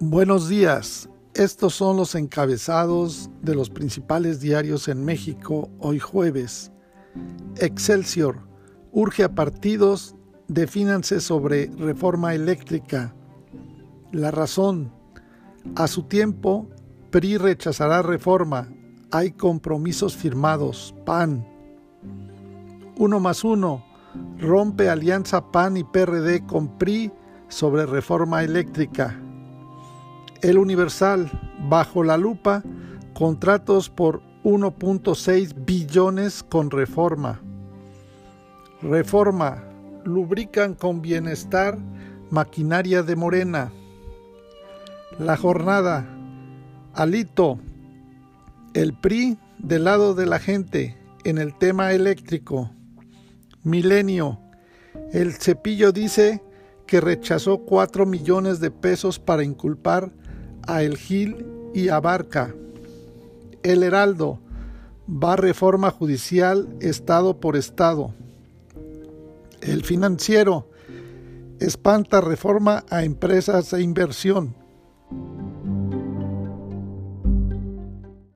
Buenos días. Estos son los encabezados de los principales diarios en México hoy jueves. Excelsior. Urge a partidos, defínanse sobre reforma eléctrica. La razón. A su tiempo, PRI rechazará reforma. Hay compromisos firmados. PAN. Uno más uno. Rompe alianza PAN y PRD con PRI sobre reforma eléctrica. El Universal, bajo la lupa, contratos por 1.6 billones con reforma. Reforma, lubrican con bienestar maquinaria de Morena. La jornada, Alito, el PRI del lado de la gente en el tema eléctrico. Milenio, el cepillo dice que rechazó 4 millones de pesos para inculpar a El Gil y Abarca. El Heraldo va reforma judicial estado por estado. El financiero espanta reforma a empresas e inversión.